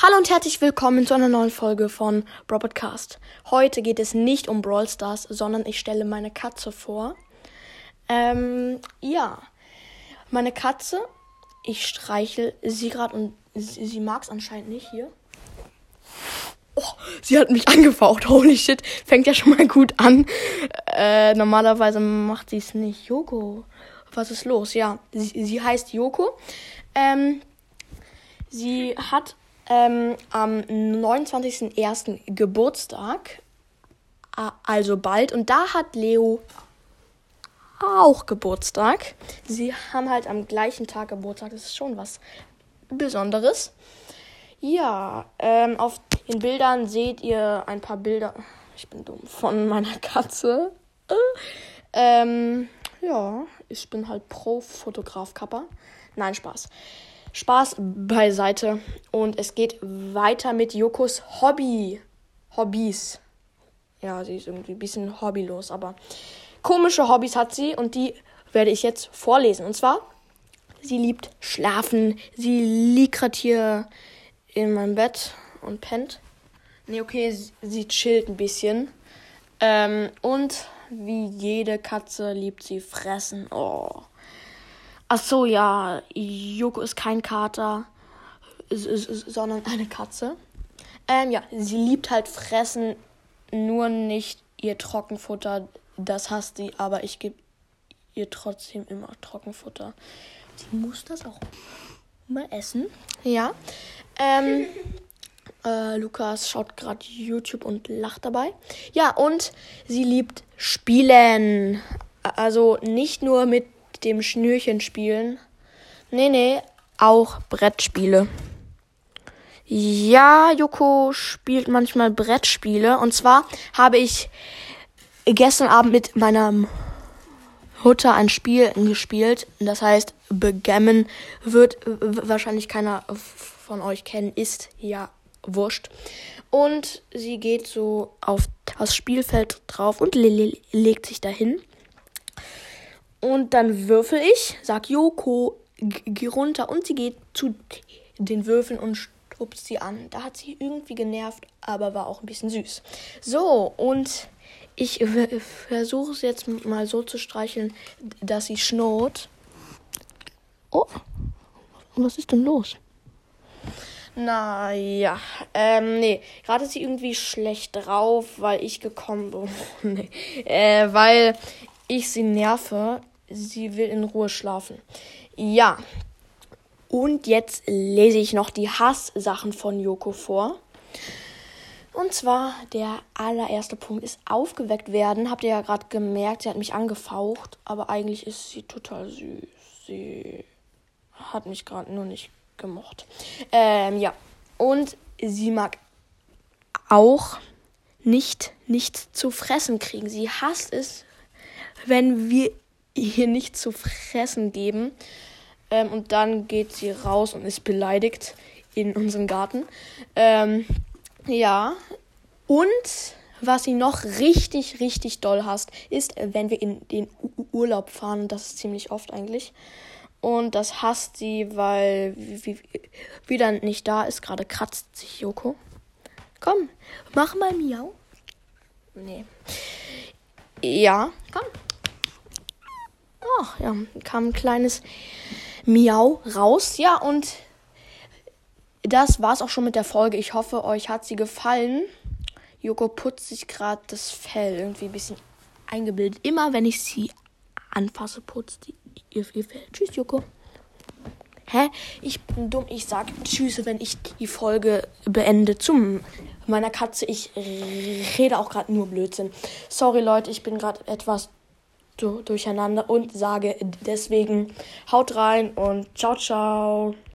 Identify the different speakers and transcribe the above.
Speaker 1: Hallo und herzlich willkommen zu einer neuen Folge von Brawl Podcast. Heute geht es nicht um Brawl Stars, sondern ich stelle meine Katze vor. Ähm, ja, meine Katze, ich streichel sie gerade und sie, sie mag es anscheinend nicht hier. Oh, sie hat mich angefaucht. Holy shit, fängt ja schon mal gut an. Äh, normalerweise macht sie es nicht. Joko, was ist los? Ja, sie, sie heißt Joko. Ähm, sie hat ähm, am 29.01. Geburtstag. Also bald. Und da hat Leo auch Geburtstag. Sie haben halt am gleichen Tag Geburtstag. Das ist schon was Besonderes. Ja, ähm, auf den Bildern seht ihr ein paar Bilder. Ich bin dumm. Von meiner Katze. Äh, ähm, ja, ich bin halt Pro-Fotograf-Kapper. Nein, Spaß. Spaß beiseite. Und es geht weiter mit Jokos Hobby. Hobbys. Ja, sie ist irgendwie ein bisschen hobbylos, aber komische Hobbys hat sie und die werde ich jetzt vorlesen. Und zwar, sie liebt schlafen. Sie liegt gerade hier in meinem Bett und pennt. Nee, okay, sie, sie chillt ein bisschen. Ähm, und wie jede Katze liebt sie fressen. Oh. Ach so, ja, Joko ist kein Kater, sondern eine Katze. Ähm, ja, sie liebt halt fressen, nur nicht ihr Trockenfutter. Das hasst sie, aber ich gebe ihr trotzdem immer Trockenfutter. Sie muss das auch mal essen. Ja. Ähm, äh, Lukas schaut gerade YouTube und lacht dabei. Ja, und sie liebt Spielen. Also nicht nur mit dem Schnürchen spielen. Nee, nee, auch Brettspiele. Ja, Joko spielt manchmal Brettspiele. Und zwar habe ich gestern Abend mit meiner Mutter ein Spiel gespielt. Das heißt, Begammen wird wahrscheinlich keiner von euch kennen. Ist ja wurscht. Und sie geht so auf das Spielfeld drauf und le legt sich dahin. Und dann würfel ich, sag Joko, geh runter und sie geht zu den Würfeln und stupst sie an. Da hat sie irgendwie genervt, aber war auch ein bisschen süß. So, und ich versuche es jetzt mal so zu streicheln, dass sie schnurrt. Oh, was ist denn los? Naja, ähm, nee, gerade ist sie irgendwie schlecht drauf, weil ich gekommen bin. nee, äh, weil ich sie nerve. Sie will in Ruhe schlafen. Ja. Und jetzt lese ich noch die Hasssachen von Yoko vor. Und zwar der allererste Punkt ist aufgeweckt werden. Habt ihr ja gerade gemerkt, sie hat mich angefaucht, aber eigentlich ist sie total süß. Sie hat mich gerade nur nicht gemocht. Ähm, ja. Und sie mag auch nicht nichts zu fressen kriegen. Sie hasst es, wenn wir ihr nichts zu fressen geben. Ähm, und dann geht sie raus und ist beleidigt in unseren Garten. Ähm, ja. Und was sie noch richtig, richtig doll hasst, ist, wenn wir in den Urlaub fahren. Das ist ziemlich oft eigentlich. Und das hasst sie, weil wie, wieder nicht da ist. Gerade kratzt sich Joko. Komm, mach mal Miau. Nee. Ja, komm. Oh, ja, kam ein kleines Miau raus. Ja, und das war's auch schon mit der Folge. Ich hoffe, euch hat sie gefallen. Joko putzt sich gerade das Fell irgendwie ein bisschen eingebildet. Immer wenn ich sie anfasse, putzt ihr, ihr Fell. Tschüss, Joko. Hä? Ich bin dumm. Ich sag Tschüss, wenn ich die Folge beende zu meiner Katze. Ich rede auch gerade nur Blödsinn. Sorry, Leute, ich bin gerade etwas durcheinander und sage deswegen haut rein und ciao, ciao.